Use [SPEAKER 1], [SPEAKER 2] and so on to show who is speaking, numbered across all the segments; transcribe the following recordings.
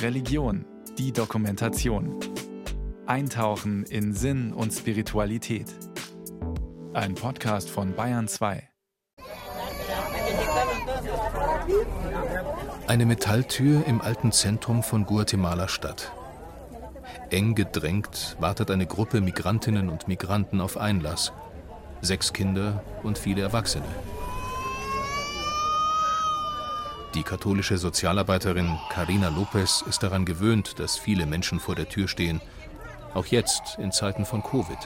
[SPEAKER 1] Religion, die Dokumentation. Eintauchen in Sinn und Spiritualität. Ein Podcast von Bayern 2.
[SPEAKER 2] Eine Metalltür im alten Zentrum von Guatemala Stadt. Eng gedrängt wartet eine Gruppe Migrantinnen und Migranten auf Einlass. Sechs Kinder und viele Erwachsene. Die katholische Sozialarbeiterin Carina Lopez ist daran gewöhnt, dass viele Menschen vor der Tür stehen. Auch jetzt, in Zeiten von Covid.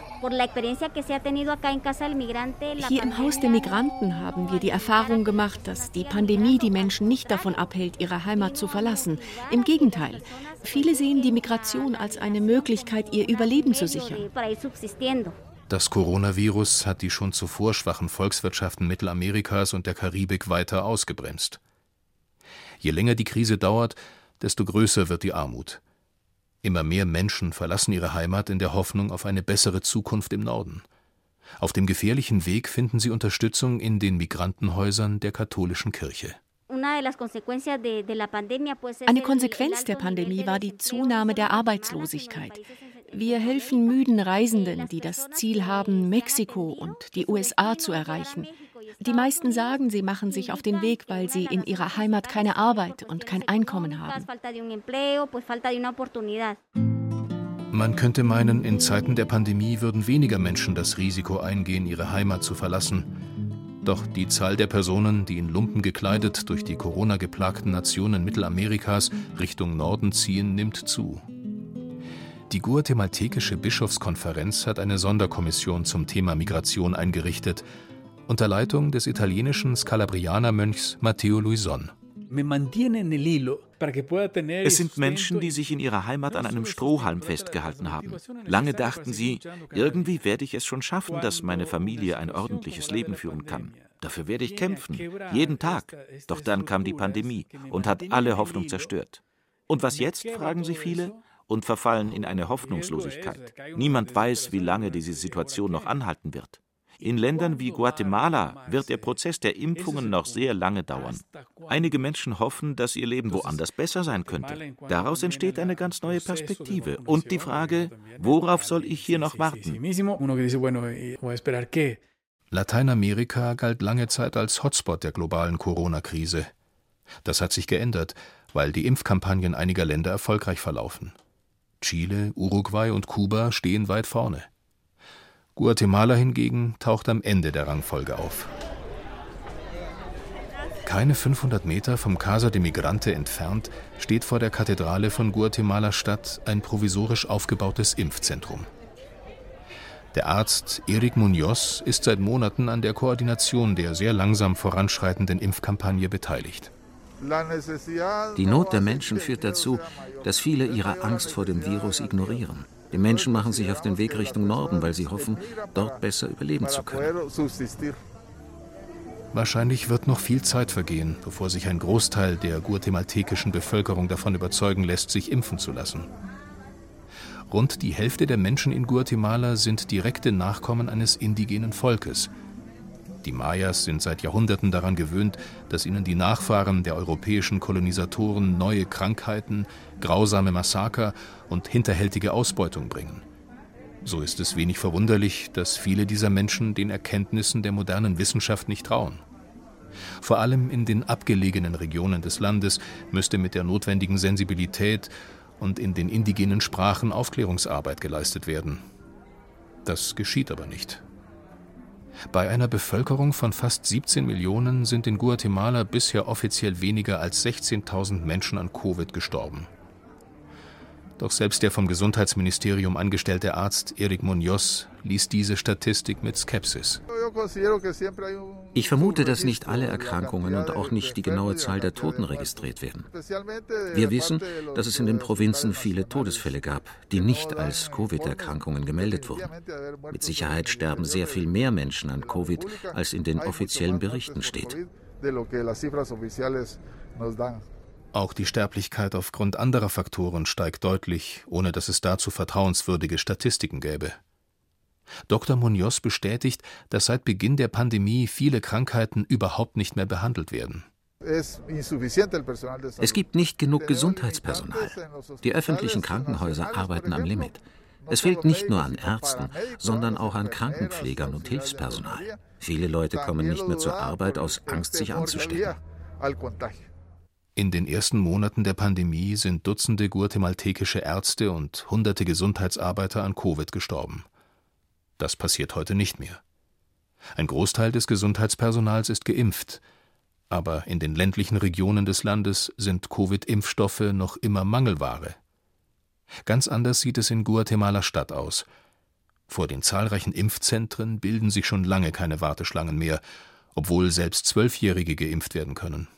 [SPEAKER 3] Hier im Haus der Migranten haben wir die Erfahrung gemacht, dass die Pandemie die Menschen nicht davon abhält, ihre Heimat zu verlassen. Im Gegenteil, viele sehen die Migration als eine Möglichkeit, ihr Überleben zu sichern.
[SPEAKER 2] Das Coronavirus hat die schon zuvor schwachen Volkswirtschaften Mittelamerikas und der Karibik weiter ausgebremst. Je länger die Krise dauert, desto größer wird die Armut. Immer mehr Menschen verlassen ihre Heimat in der Hoffnung auf eine bessere Zukunft im Norden. Auf dem gefährlichen Weg finden sie Unterstützung in den Migrantenhäusern der katholischen Kirche.
[SPEAKER 3] Eine Konsequenz der Pandemie war die Zunahme der Arbeitslosigkeit. Wir helfen müden Reisenden, die das Ziel haben, Mexiko und die USA zu erreichen. Die meisten sagen, sie machen sich auf den Weg, weil sie in ihrer Heimat keine Arbeit und kein Einkommen haben.
[SPEAKER 2] Man könnte meinen, in Zeiten der Pandemie würden weniger Menschen das Risiko eingehen, ihre Heimat zu verlassen. Doch die Zahl der Personen, die in Lumpen gekleidet durch die Corona-geplagten Nationen Mittelamerikas Richtung Norden ziehen, nimmt zu. Die guatemaltekische Bischofskonferenz hat eine Sonderkommission zum Thema Migration eingerichtet, unter Leitung des italienischen Skalabrianer-Mönchs Matteo Luison.
[SPEAKER 4] Es sind Menschen, die sich in ihrer Heimat an einem Strohhalm festgehalten haben. Lange dachten sie, irgendwie werde ich es schon schaffen, dass meine Familie ein ordentliches Leben führen kann. Dafür werde ich kämpfen, jeden Tag. Doch dann kam die Pandemie und hat alle Hoffnung zerstört. Und was jetzt, fragen sich viele, und verfallen in eine Hoffnungslosigkeit. Niemand weiß, wie lange diese Situation noch anhalten wird. In Ländern wie Guatemala wird der Prozess der Impfungen noch sehr lange dauern. Einige Menschen hoffen, dass ihr Leben woanders besser sein könnte. Daraus entsteht eine ganz neue Perspektive und die Frage, worauf soll ich hier noch warten?
[SPEAKER 2] Lateinamerika galt lange Zeit als Hotspot der globalen Corona-Krise. Das hat sich geändert, weil die Impfkampagnen einiger Länder erfolgreich verlaufen. Chile, Uruguay und Kuba stehen weit vorne. Guatemala hingegen taucht am Ende der Rangfolge auf. Keine 500 Meter vom Casa de Migrante entfernt steht vor der Kathedrale von Guatemala-Stadt ein provisorisch aufgebautes Impfzentrum. Der Arzt Eric Munoz ist seit Monaten an der Koordination der sehr langsam voranschreitenden Impfkampagne beteiligt.
[SPEAKER 5] Die Not der Menschen führt dazu, dass viele ihre Angst vor dem Virus ignorieren. Die Menschen machen sich auf den Weg Richtung Norden, weil sie hoffen, dort besser überleben zu können.
[SPEAKER 2] Wahrscheinlich wird noch viel Zeit vergehen, bevor sich ein Großteil der guatemaltekischen Bevölkerung davon überzeugen lässt, sich impfen zu lassen. Rund die Hälfte der Menschen in Guatemala sind direkte Nachkommen eines indigenen Volkes – die Mayas sind seit Jahrhunderten daran gewöhnt, dass ihnen die Nachfahren der europäischen Kolonisatoren neue Krankheiten, grausame Massaker und hinterhältige Ausbeutung bringen. So ist es wenig verwunderlich, dass viele dieser Menschen den Erkenntnissen der modernen Wissenschaft nicht trauen. Vor allem in den abgelegenen Regionen des Landes müsste mit der notwendigen Sensibilität und in den indigenen Sprachen Aufklärungsarbeit geleistet werden. Das geschieht aber nicht. Bei einer Bevölkerung von fast 17 Millionen sind in Guatemala bisher offiziell weniger als 16.000 Menschen an Covid gestorben. Doch selbst der vom Gesundheitsministerium angestellte Arzt Eric Munoz liest diese Statistik mit Skepsis.
[SPEAKER 5] Ich vermute, dass nicht alle Erkrankungen und auch nicht die genaue Zahl der Toten registriert werden. Wir wissen, dass es in den Provinzen viele Todesfälle gab, die nicht als Covid-Erkrankungen gemeldet wurden. Mit Sicherheit sterben sehr viel mehr Menschen an Covid, als in den offiziellen Berichten steht.
[SPEAKER 2] Auch die Sterblichkeit aufgrund anderer Faktoren steigt deutlich, ohne dass es dazu vertrauenswürdige Statistiken gäbe. Dr. Munoz bestätigt, dass seit Beginn der Pandemie viele Krankheiten überhaupt nicht mehr behandelt werden.
[SPEAKER 5] Es gibt nicht genug Gesundheitspersonal. Die öffentlichen Krankenhäuser arbeiten am Limit. Es fehlt nicht nur an Ärzten, sondern auch an Krankenpflegern und Hilfspersonal. Viele Leute kommen nicht mehr zur Arbeit aus Angst, sich anzustecken.
[SPEAKER 2] In den ersten Monaten der Pandemie sind Dutzende guatemaltekische Ärzte und hunderte Gesundheitsarbeiter an Covid gestorben. Das passiert heute nicht mehr. Ein Großteil des Gesundheitspersonals ist geimpft, aber in den ländlichen Regionen des Landes sind Covid-Impfstoffe noch immer Mangelware. Ganz anders sieht es in Guatemala Stadt aus. Vor den zahlreichen Impfzentren bilden sich schon lange keine Warteschlangen mehr, obwohl selbst Zwölfjährige geimpft werden können.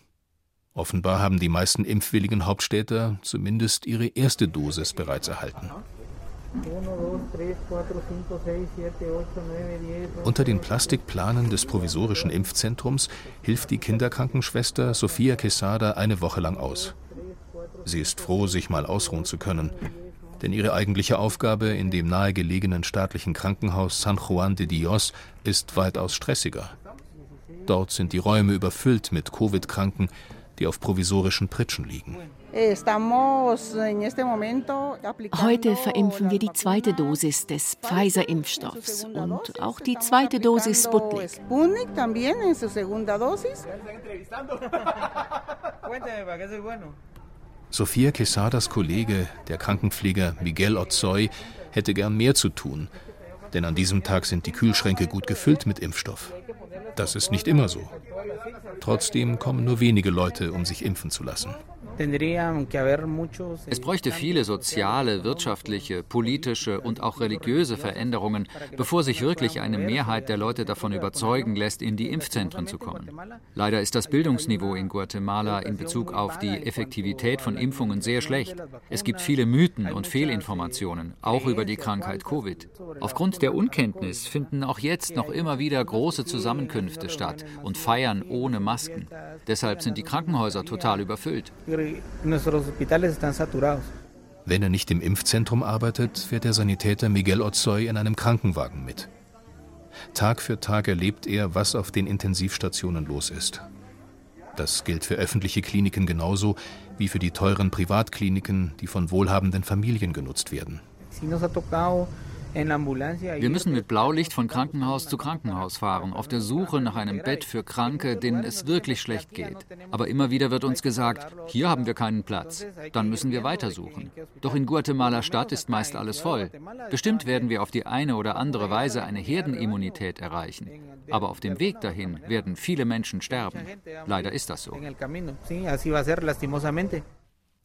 [SPEAKER 2] Offenbar haben die meisten impfwilligen Hauptstädter zumindest ihre erste Dosis bereits erhalten. Unter den Plastikplanen des provisorischen Impfzentrums hilft die Kinderkrankenschwester Sofia Quesada eine Woche lang aus. Sie ist froh, sich mal ausruhen zu können, denn ihre eigentliche Aufgabe in dem nahegelegenen staatlichen Krankenhaus San Juan de Dios ist weitaus stressiger. Dort sind die Räume überfüllt mit Covid-Kranken, die auf provisorischen Pritschen liegen.
[SPEAKER 3] Heute verimpfen wir die zweite Dosis des Pfizer-Impfstoffs und auch die zweite Dosis Sputnik.
[SPEAKER 2] Sofia Quesadas Kollege, der Krankenpfleger Miguel Ozoy, hätte gern mehr zu tun, denn an diesem Tag sind die Kühlschränke gut gefüllt mit Impfstoff. Das ist nicht immer so. Trotzdem kommen nur wenige Leute, um sich impfen zu lassen.
[SPEAKER 6] Es bräuchte viele soziale, wirtschaftliche, politische und auch religiöse Veränderungen, bevor sich wirklich eine Mehrheit der Leute davon überzeugen lässt, in die Impfzentren zu kommen. Leider ist das Bildungsniveau in Guatemala in Bezug auf die Effektivität von Impfungen sehr schlecht. Es gibt viele Mythen und Fehlinformationen, auch über die Krankheit Covid. Aufgrund der Unkenntnis finden auch jetzt noch immer wieder große Zusammenkünfte statt und Feiern ohne Masken. Deshalb sind die Krankenhäuser total überfüllt
[SPEAKER 2] Wenn er nicht im Impfzentrum arbeitet, fährt der Sanitäter Miguel Ozoy in einem Krankenwagen mit. Tag für Tag erlebt er, was auf den Intensivstationen los ist. Das gilt für öffentliche Kliniken genauso wie für die teuren Privatkliniken, die von wohlhabenden Familien genutzt werden.
[SPEAKER 6] Wir müssen mit Blaulicht von Krankenhaus zu Krankenhaus fahren, auf der Suche nach einem Bett für Kranke, denen es wirklich schlecht geht. Aber immer wieder wird uns gesagt, hier haben wir keinen Platz. Dann müssen wir weitersuchen. Doch in Guatemala Stadt ist meist alles voll. Bestimmt werden wir auf die eine oder andere Weise eine Herdenimmunität erreichen. Aber auf dem Weg dahin werden viele Menschen sterben. Leider ist das so.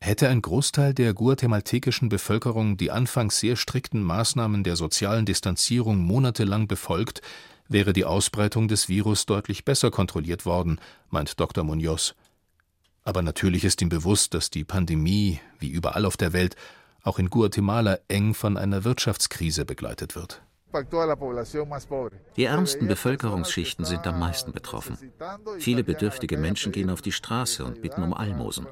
[SPEAKER 2] Hätte ein Großteil der guatemaltekischen Bevölkerung die anfangs sehr strikten Maßnahmen der sozialen Distanzierung monatelang befolgt, wäre die Ausbreitung des Virus deutlich besser kontrolliert worden, meint Dr. Munoz. Aber natürlich ist ihm bewusst, dass die Pandemie, wie überall auf der Welt, auch in Guatemala eng von einer Wirtschaftskrise begleitet wird.
[SPEAKER 5] Die ärmsten Bevölkerungsschichten sind am meisten betroffen. Viele bedürftige Menschen gehen auf die Straße und bitten um Almosen.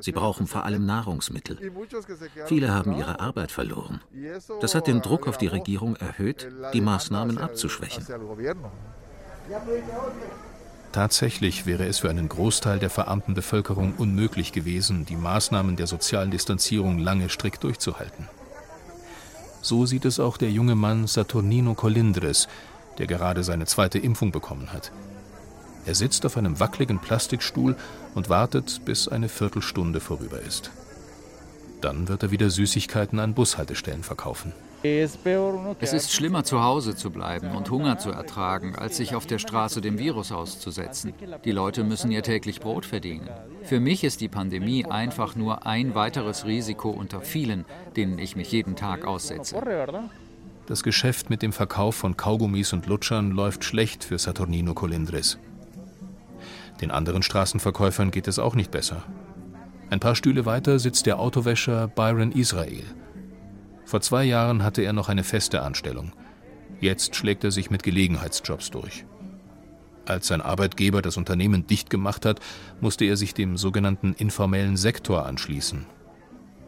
[SPEAKER 5] Sie brauchen vor allem Nahrungsmittel. Viele haben ihre Arbeit verloren. Das hat den Druck auf die Regierung erhöht, die Maßnahmen abzuschwächen.
[SPEAKER 2] Tatsächlich wäre es für einen Großteil der verarmten Bevölkerung unmöglich gewesen, die Maßnahmen der sozialen Distanzierung lange strikt durchzuhalten. So sieht es auch der junge Mann Saturnino Colindres, der gerade seine zweite Impfung bekommen hat. Er sitzt auf einem wackeligen Plastikstuhl und wartet, bis eine Viertelstunde vorüber ist. Dann wird er wieder Süßigkeiten an Bushaltestellen verkaufen.
[SPEAKER 6] Es ist schlimmer, zu Hause zu bleiben und Hunger zu ertragen, als sich auf der Straße dem Virus auszusetzen. Die Leute müssen ihr täglich Brot verdienen. Für mich ist die Pandemie einfach nur ein weiteres Risiko unter vielen, denen ich mich jeden Tag aussetze.
[SPEAKER 2] Das Geschäft mit dem Verkauf von Kaugummis und Lutschern läuft schlecht für Saturnino Colindres. Den anderen Straßenverkäufern geht es auch nicht besser. Ein paar Stühle weiter sitzt der Autowäscher Byron Israel. Vor zwei Jahren hatte er noch eine feste Anstellung. Jetzt schlägt er sich mit Gelegenheitsjobs durch. Als sein Arbeitgeber das Unternehmen dicht gemacht hat, musste er sich dem sogenannten informellen Sektor anschließen.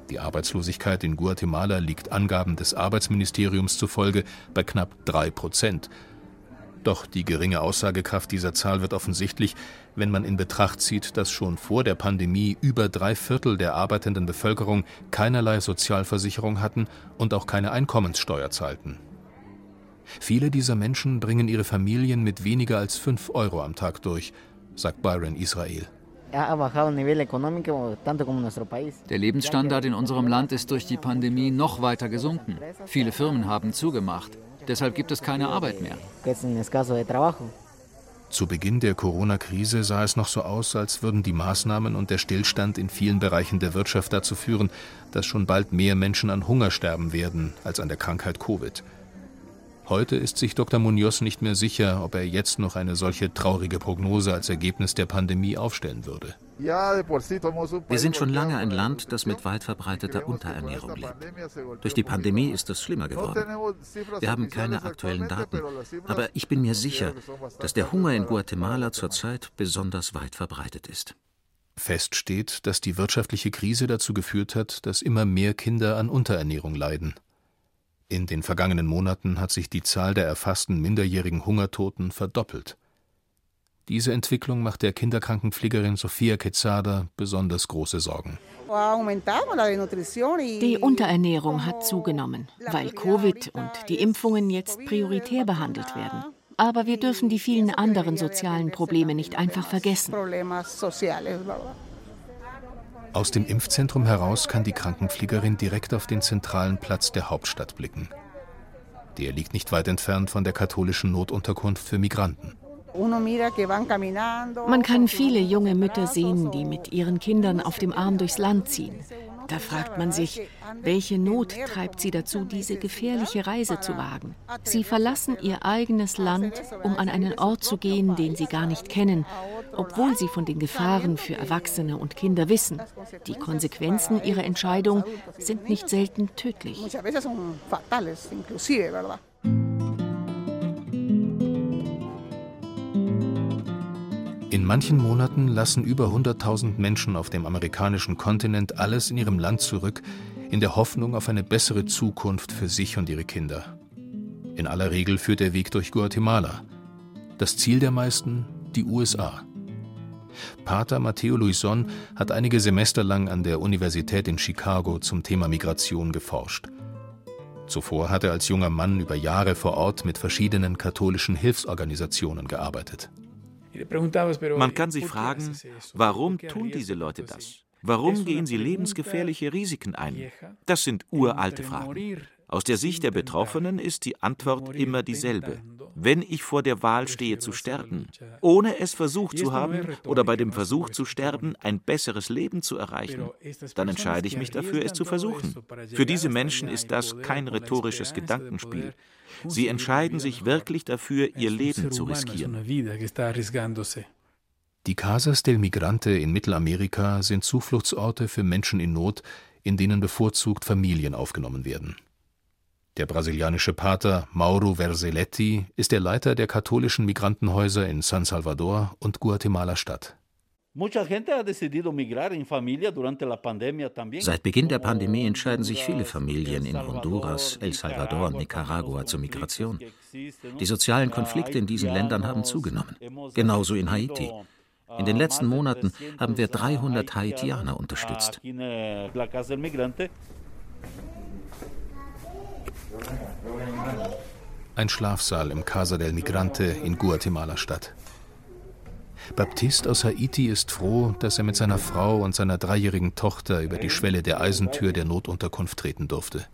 [SPEAKER 2] Die Arbeitslosigkeit in Guatemala liegt Angaben des Arbeitsministeriums zufolge bei knapp drei Prozent. Doch die geringe Aussagekraft dieser Zahl wird offensichtlich, wenn man in Betracht zieht, dass schon vor der Pandemie über drei Viertel der arbeitenden Bevölkerung keinerlei Sozialversicherung hatten und auch keine Einkommenssteuer zahlten. Viele dieser Menschen bringen ihre Familien mit weniger als fünf Euro am Tag durch, sagt Byron Israel.
[SPEAKER 6] Der Lebensstandard in unserem Land ist durch die Pandemie noch weiter gesunken. Viele Firmen haben zugemacht. Deshalb gibt es keine Arbeit mehr.
[SPEAKER 2] Zu Beginn der Corona-Krise sah es noch so aus, als würden die Maßnahmen und der Stillstand in vielen Bereichen der Wirtschaft dazu führen, dass schon bald mehr Menschen an Hunger sterben werden als an der Krankheit Covid. Heute ist sich Dr. Munoz nicht mehr sicher, ob er jetzt noch eine solche traurige Prognose als Ergebnis der Pandemie aufstellen würde.
[SPEAKER 5] Wir sind schon lange ein Land, das mit weit verbreiteter Unterernährung lebt. Durch die Pandemie ist es schlimmer geworden. Wir haben keine aktuellen Daten, aber ich bin mir sicher, dass der Hunger in Guatemala zurzeit besonders weit verbreitet ist.
[SPEAKER 2] Fest steht, dass die wirtschaftliche Krise dazu geführt hat, dass immer mehr Kinder an Unterernährung leiden. In den vergangenen Monaten hat sich die Zahl der erfassten minderjährigen Hungertoten verdoppelt. Diese Entwicklung macht der Kinderkrankenpflegerin Sofia Quezada besonders große Sorgen.
[SPEAKER 3] Die Unterernährung hat zugenommen, weil Covid und die Impfungen jetzt prioritär behandelt werden. Aber wir dürfen die vielen anderen sozialen Probleme nicht einfach vergessen.
[SPEAKER 2] Aus dem Impfzentrum heraus kann die Krankenpflegerin direkt auf den zentralen Platz der Hauptstadt blicken. Der liegt nicht weit entfernt von der katholischen Notunterkunft für Migranten.
[SPEAKER 3] Man kann viele junge Mütter sehen, die mit ihren Kindern auf dem Arm durchs Land ziehen. Da fragt man sich, welche Not treibt sie dazu, diese gefährliche Reise zu wagen? Sie verlassen ihr eigenes Land, um an einen Ort zu gehen, den sie gar nicht kennen, obwohl sie von den Gefahren für Erwachsene und Kinder wissen. Die Konsequenzen ihrer Entscheidung sind nicht selten tödlich.
[SPEAKER 2] In manchen Monaten lassen über 100.000 Menschen auf dem amerikanischen Kontinent alles in ihrem Land zurück, in der Hoffnung auf eine bessere Zukunft für sich und ihre Kinder. In aller Regel führt der Weg durch Guatemala. Das Ziel der meisten die USA. Pater Matteo Luison hat einige Semester lang an der Universität in Chicago zum Thema Migration geforscht. Zuvor hat er als junger Mann über Jahre vor Ort mit verschiedenen katholischen Hilfsorganisationen gearbeitet.
[SPEAKER 4] Man kann sich fragen, warum tun diese Leute das? Warum gehen sie lebensgefährliche Risiken ein? Das sind uralte Fragen. Aus der Sicht der Betroffenen ist die Antwort immer dieselbe. Wenn ich vor der Wahl stehe zu sterben, ohne es versucht zu haben oder bei dem Versuch zu sterben ein besseres Leben zu erreichen, dann entscheide ich mich dafür, es zu versuchen. Für diese Menschen ist das kein rhetorisches Gedankenspiel. Sie entscheiden sich wirklich dafür, ihr Leben zu riskieren.
[SPEAKER 2] Die Casas del Migrante in Mittelamerika sind Zufluchtsorte für Menschen in Not, in denen bevorzugt Familien aufgenommen werden. Der brasilianische Pater Mauro Verselletti ist der Leiter der katholischen Migrantenhäuser in San Salvador und Guatemala-Stadt.
[SPEAKER 5] Seit Beginn der Pandemie entscheiden sich viele Familien in Honduras, El Salvador und Nicaragua zur Migration. Die sozialen Konflikte in diesen Ländern haben zugenommen, genauso in Haiti. In den letzten Monaten haben wir 300 Haitianer unterstützt.
[SPEAKER 2] Ein Schlafsaal im Casa del Migrante in Guatemala-Stadt. Baptiste aus Haiti ist froh, dass er mit seiner Frau und seiner dreijährigen Tochter über die Schwelle der Eisentür der Notunterkunft treten durfte.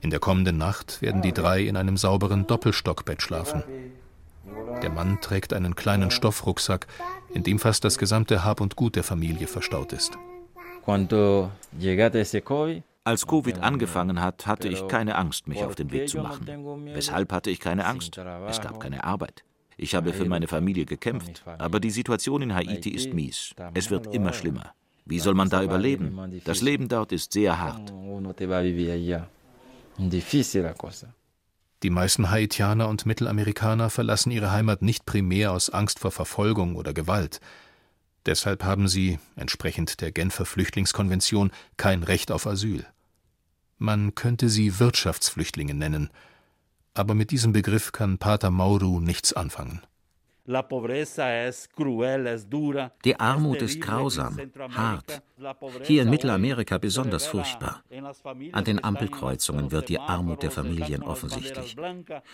[SPEAKER 2] In der kommenden Nacht werden die drei in einem sauberen Doppelstockbett schlafen. Der Mann trägt einen kleinen Stoffrucksack, in dem fast das gesamte Hab und Gut der Familie verstaut ist.
[SPEAKER 4] Als Covid angefangen hat, hatte ich keine Angst, mich auf den Weg zu machen. Weshalb hatte ich keine Angst? Es gab keine Arbeit. Ich habe für meine Familie gekämpft, aber die Situation in Haiti ist mies. Es wird immer schlimmer. Wie soll man da überleben? Das Leben dort ist sehr hart.
[SPEAKER 2] Die meisten Haitianer und Mittelamerikaner verlassen ihre Heimat nicht primär aus Angst vor Verfolgung oder Gewalt. Deshalb haben sie, entsprechend der Genfer Flüchtlingskonvention, kein Recht auf Asyl. Man könnte sie Wirtschaftsflüchtlinge nennen. Aber mit diesem Begriff kann Pater Mauru nichts anfangen.
[SPEAKER 5] Die Armut ist grausam, hart. Hier in Mittelamerika besonders furchtbar. An den Ampelkreuzungen wird die Armut der Familien offensichtlich.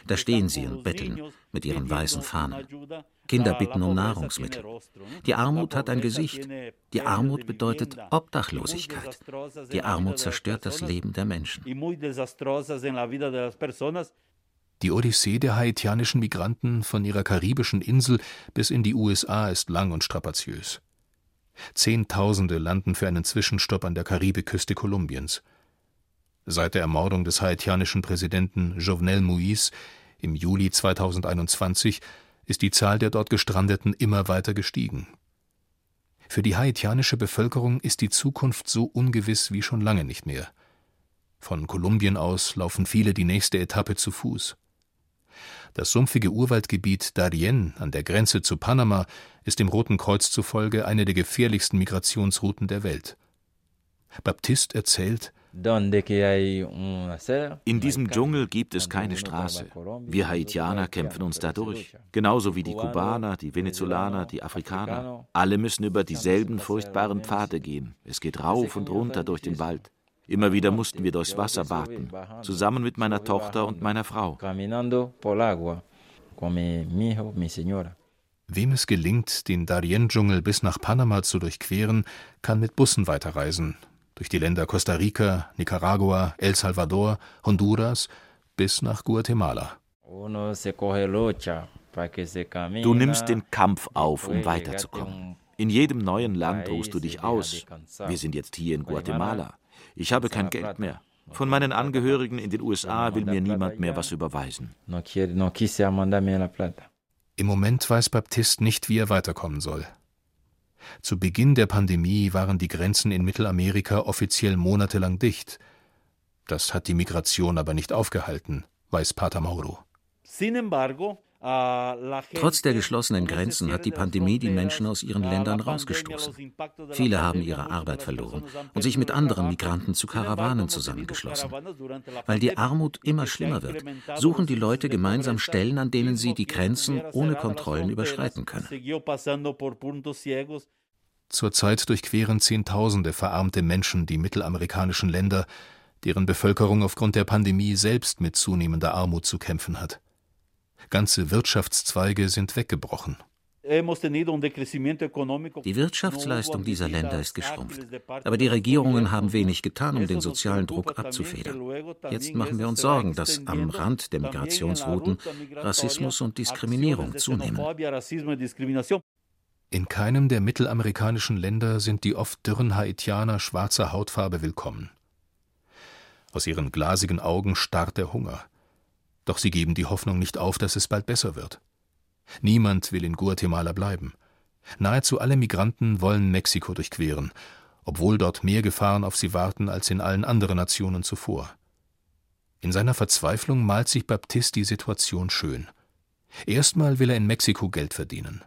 [SPEAKER 5] Da stehen sie und betteln mit ihren weißen Fahnen. Kinder bitten um Nahrungsmittel. Die Armut hat ein Gesicht. Die Armut bedeutet Obdachlosigkeit. Die Armut zerstört das Leben der Menschen.
[SPEAKER 2] Die Odyssee der haitianischen Migranten von ihrer karibischen Insel bis in die USA ist lang und strapaziös. Zehntausende landen für einen Zwischenstopp an der Karibikküste Kolumbiens. Seit der Ermordung des haitianischen Präsidenten Jovenel Moïse im Juli 2021 ist die Zahl der dort Gestrandeten immer weiter gestiegen. Für die haitianische Bevölkerung ist die Zukunft so ungewiss wie schon lange nicht mehr. Von Kolumbien aus laufen viele die nächste Etappe zu Fuß. Das sumpfige Urwaldgebiet Darien an der Grenze zu Panama ist dem Roten Kreuz zufolge eine der gefährlichsten Migrationsrouten der Welt. Baptiste erzählt,
[SPEAKER 4] in diesem Dschungel gibt es keine Straße. Wir Haitianer kämpfen uns da durch. Genauso wie die Kubaner, die Venezolaner, die Afrikaner. Alle müssen über dieselben furchtbaren Pfade gehen. Es geht rauf und runter durch den Wald. Immer wieder mussten wir durchs Wasser warten, zusammen mit meiner Tochter und meiner Frau.
[SPEAKER 2] Wem es gelingt, den Darien-Dschungel bis nach Panama zu durchqueren, kann mit Bussen weiterreisen. Durch die Länder Costa Rica, Nicaragua, El Salvador, Honduras bis nach Guatemala.
[SPEAKER 4] Du nimmst den Kampf auf, um weiterzukommen. In jedem neuen Land ruhst du dich aus. Wir sind jetzt hier in Guatemala. Ich habe kein Geld mehr. Von meinen Angehörigen in den USA will mir niemand mehr was überweisen.
[SPEAKER 2] Im Moment weiß Baptiste nicht, wie er weiterkommen soll. Zu Beginn der Pandemie waren die Grenzen in Mittelamerika offiziell monatelang dicht. Das hat die Migration aber nicht aufgehalten, weiß Pater Mauro. Sin embargo,
[SPEAKER 5] Trotz der geschlossenen Grenzen hat die Pandemie die Menschen aus ihren Ländern rausgestoßen. Viele haben ihre Arbeit verloren und sich mit anderen Migranten zu Karawanen zusammengeschlossen. Weil die Armut immer schlimmer wird, suchen die Leute gemeinsam Stellen, an denen sie die Grenzen ohne Kontrollen überschreiten können.
[SPEAKER 2] Zurzeit durchqueren Zehntausende verarmte Menschen die mittelamerikanischen Länder, deren Bevölkerung aufgrund der Pandemie selbst mit zunehmender Armut zu kämpfen hat. Ganze Wirtschaftszweige sind weggebrochen.
[SPEAKER 5] Die Wirtschaftsleistung dieser Länder ist geschrumpft. Aber die Regierungen haben wenig getan, um den sozialen Druck abzufedern. Jetzt machen wir uns Sorgen, dass am Rand der Migrationsrouten Rassismus und Diskriminierung zunehmen.
[SPEAKER 2] In keinem der mittelamerikanischen Länder sind die oft dürren Haitianer schwarzer Hautfarbe willkommen. Aus ihren glasigen Augen starrt der Hunger. Doch sie geben die Hoffnung nicht auf, dass es bald besser wird. Niemand will in Guatemala bleiben. Nahezu alle Migranten wollen Mexiko durchqueren, obwohl dort mehr Gefahren auf sie warten als in allen anderen Nationen zuvor. In seiner Verzweiflung malt sich Baptiste die Situation schön. Erstmal will er in Mexiko Geld verdienen.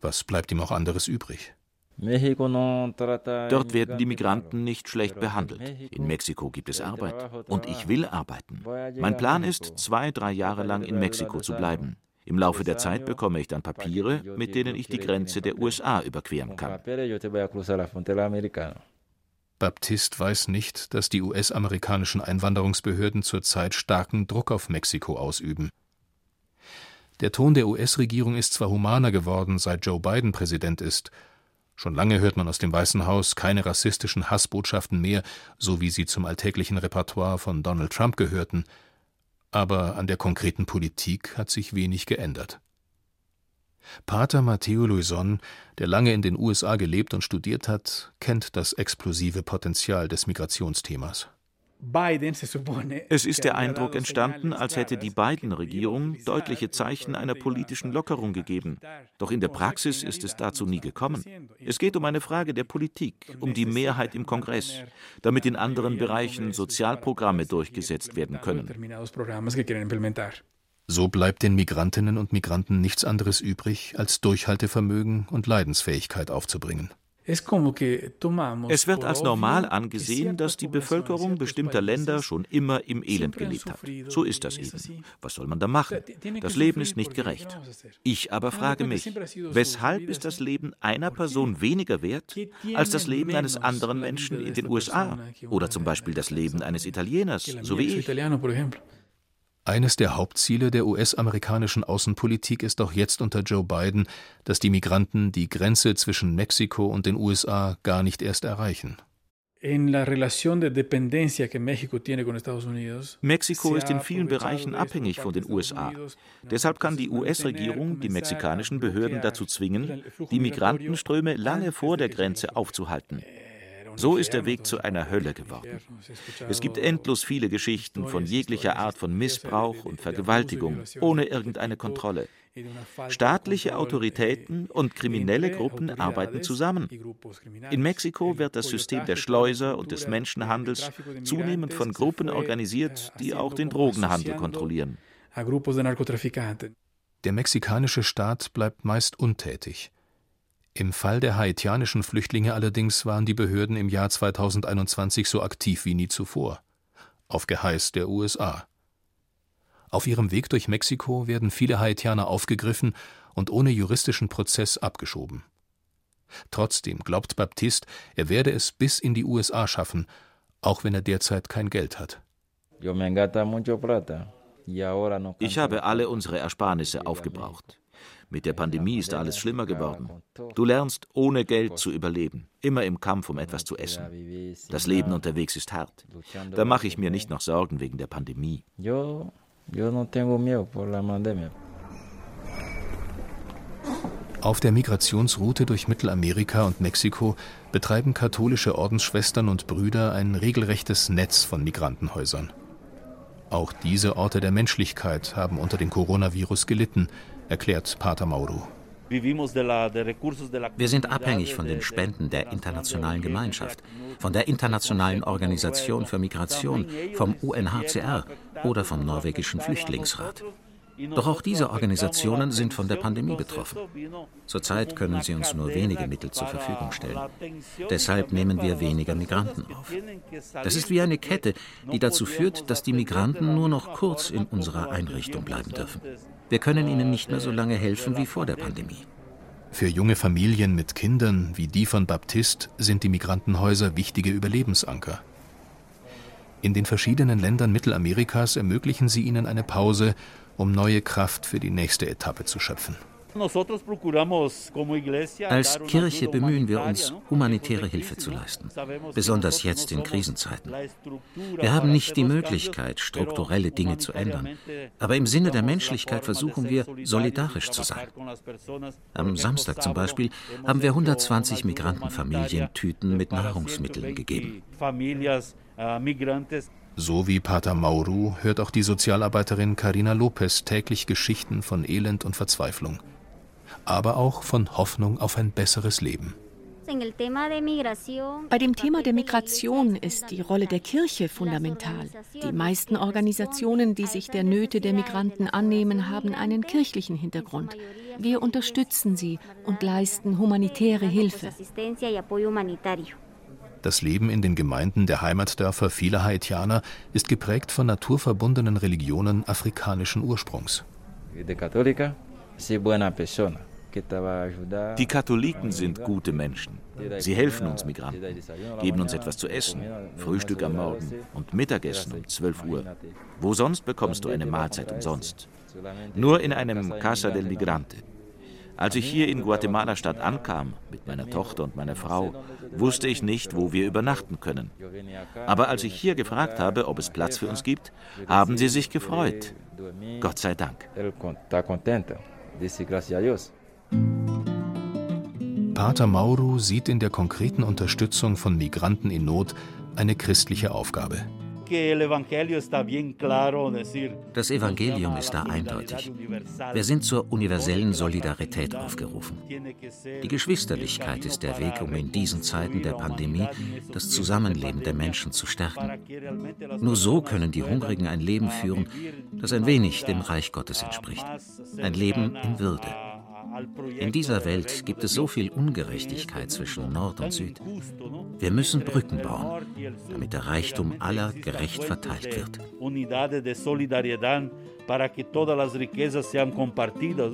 [SPEAKER 2] Was bleibt ihm auch anderes übrig?
[SPEAKER 4] Dort werden die Migranten nicht schlecht behandelt. In Mexiko gibt es Arbeit. Und ich will arbeiten. Mein Plan ist, zwei, drei Jahre lang in Mexiko zu bleiben. Im Laufe der Zeit bekomme ich dann Papiere, mit denen ich die Grenze der USA überqueren kann.
[SPEAKER 2] Baptiste weiß nicht, dass die US-amerikanischen Einwanderungsbehörden zurzeit starken Druck auf Mexiko ausüben. Der Ton der US-Regierung ist zwar humaner geworden, seit Joe Biden Präsident ist, Schon lange hört man aus dem Weißen Haus keine rassistischen Hassbotschaften mehr, so wie sie zum alltäglichen Repertoire von Donald Trump gehörten, aber an der konkreten Politik hat sich wenig geändert. Pater Matteo Luison, der lange in den USA gelebt und studiert hat, kennt das explosive Potenzial des Migrationsthemas.
[SPEAKER 4] Es ist der Eindruck entstanden, als hätte die Biden-Regierung deutliche Zeichen einer politischen Lockerung gegeben. Doch in der Praxis ist es dazu nie gekommen. Es geht um eine Frage der Politik, um die Mehrheit im Kongress, damit in anderen Bereichen Sozialprogramme durchgesetzt werden können.
[SPEAKER 2] So bleibt den Migrantinnen und Migranten nichts anderes übrig, als Durchhaltevermögen und Leidensfähigkeit aufzubringen.
[SPEAKER 4] Es wird als normal angesehen, dass die Bevölkerung bestimmter Länder schon immer im Elend gelebt hat. So ist das eben. Was soll man da machen? Das Leben ist nicht gerecht. Ich aber frage mich, weshalb ist das Leben einer Person weniger wert als das Leben eines anderen Menschen in den USA oder zum Beispiel das Leben eines Italieners, so wie ich?
[SPEAKER 2] Eines der Hauptziele der US-amerikanischen Außenpolitik ist auch jetzt unter Joe Biden, dass die Migranten die Grenze zwischen Mexiko und den USA gar nicht erst erreichen.
[SPEAKER 4] Mexiko ist in vielen Bereichen abhängig von den USA. Deshalb kann die US-Regierung die mexikanischen Behörden dazu zwingen, die Migrantenströme lange vor der Grenze aufzuhalten. So ist der Weg zu einer Hölle geworden. Es gibt endlos viele Geschichten von jeglicher Art von Missbrauch und Vergewaltigung ohne irgendeine Kontrolle. Staatliche Autoritäten und kriminelle Gruppen arbeiten zusammen. In Mexiko wird das System der Schleuser und des Menschenhandels zunehmend von Gruppen organisiert, die auch den Drogenhandel kontrollieren.
[SPEAKER 2] Der mexikanische Staat bleibt meist untätig. Im Fall der haitianischen Flüchtlinge allerdings waren die Behörden im Jahr 2021 so aktiv wie nie zuvor. Auf Geheiß der USA. Auf ihrem Weg durch Mexiko werden viele Haitianer aufgegriffen und ohne juristischen Prozess abgeschoben. Trotzdem glaubt Baptiste, er werde es bis in die USA schaffen, auch wenn er derzeit kein Geld hat.
[SPEAKER 4] Ich habe alle unsere Ersparnisse aufgebraucht. Mit der Pandemie ist alles schlimmer geworden. Du lernst, ohne Geld zu überleben, immer im Kampf um etwas zu essen. Das Leben unterwegs ist hart. Da mache ich mir nicht noch Sorgen wegen der Pandemie.
[SPEAKER 2] Auf der Migrationsroute durch Mittelamerika und Mexiko betreiben katholische Ordensschwestern und Brüder ein regelrechtes Netz von Migrantenhäusern. Auch diese Orte der Menschlichkeit haben unter dem Coronavirus gelitten, erklärt Pater Mauro.
[SPEAKER 5] Wir sind abhängig von den Spenden der internationalen Gemeinschaft, von der Internationalen Organisation für Migration, vom UNHCR oder vom norwegischen Flüchtlingsrat. Doch auch diese Organisationen sind von der Pandemie betroffen. Zurzeit können sie uns nur wenige Mittel zur Verfügung stellen. Deshalb nehmen wir weniger Migranten auf. Das ist wie eine Kette, die dazu führt, dass die Migranten nur noch kurz in unserer Einrichtung bleiben dürfen. Wir können ihnen nicht mehr so lange helfen wie vor der Pandemie.
[SPEAKER 2] Für junge Familien mit Kindern wie die von Baptist sind die Migrantenhäuser wichtige Überlebensanker. In den verschiedenen Ländern Mittelamerikas ermöglichen sie ihnen eine Pause um neue Kraft für die nächste Etappe zu schöpfen.
[SPEAKER 5] Als Kirche bemühen wir uns, humanitäre Hilfe zu leisten, besonders jetzt in Krisenzeiten. Wir haben nicht die Möglichkeit, strukturelle Dinge zu ändern, aber im Sinne der Menschlichkeit versuchen wir, solidarisch zu sein. Am Samstag zum Beispiel haben wir 120 Migrantenfamilien Tüten mit Nahrungsmitteln gegeben.
[SPEAKER 2] So wie Pater Mauru hört auch die Sozialarbeiterin Carina Lopez täglich Geschichten von Elend und Verzweiflung, aber auch von Hoffnung auf ein besseres Leben.
[SPEAKER 3] Bei dem Thema der Migration ist die Rolle der Kirche fundamental. Die meisten Organisationen, die sich der Nöte der Migranten annehmen, haben einen kirchlichen Hintergrund. Wir unterstützen sie und leisten humanitäre Hilfe.
[SPEAKER 2] Das Leben in den Gemeinden der Heimatdörfer vieler Haitianer ist geprägt von naturverbundenen Religionen afrikanischen Ursprungs.
[SPEAKER 4] Die Katholiken sind gute Menschen. Sie helfen uns Migranten, geben uns etwas zu essen, Frühstück am Morgen und Mittagessen um 12 Uhr. Wo sonst bekommst du eine Mahlzeit umsonst? Nur in einem Casa del Migrante. Als ich hier in Guatemala-Stadt ankam, mit meiner Tochter und meiner Frau, wusste ich nicht, wo wir übernachten können. Aber als ich hier gefragt habe, ob es Platz für uns gibt, haben sie sich gefreut. Gott sei Dank.
[SPEAKER 2] Pater Mauro sieht in der konkreten Unterstützung von Migranten in Not eine christliche Aufgabe.
[SPEAKER 5] Das Evangelium ist da eindeutig. Wir sind zur universellen Solidarität aufgerufen. Die Geschwisterlichkeit ist der Weg, um in diesen Zeiten der Pandemie das Zusammenleben der Menschen zu stärken. Nur so können die Hungrigen ein Leben führen, das ein wenig dem Reich Gottes entspricht. Ein Leben in Würde.
[SPEAKER 7] In dieser Welt gibt es so viel Ungerechtigkeit zwischen Nord und Süd. Wir müssen Brücken bauen, damit der Reichtum aller gerecht verteilt wird. para que todas as riquezas sejam compartidas.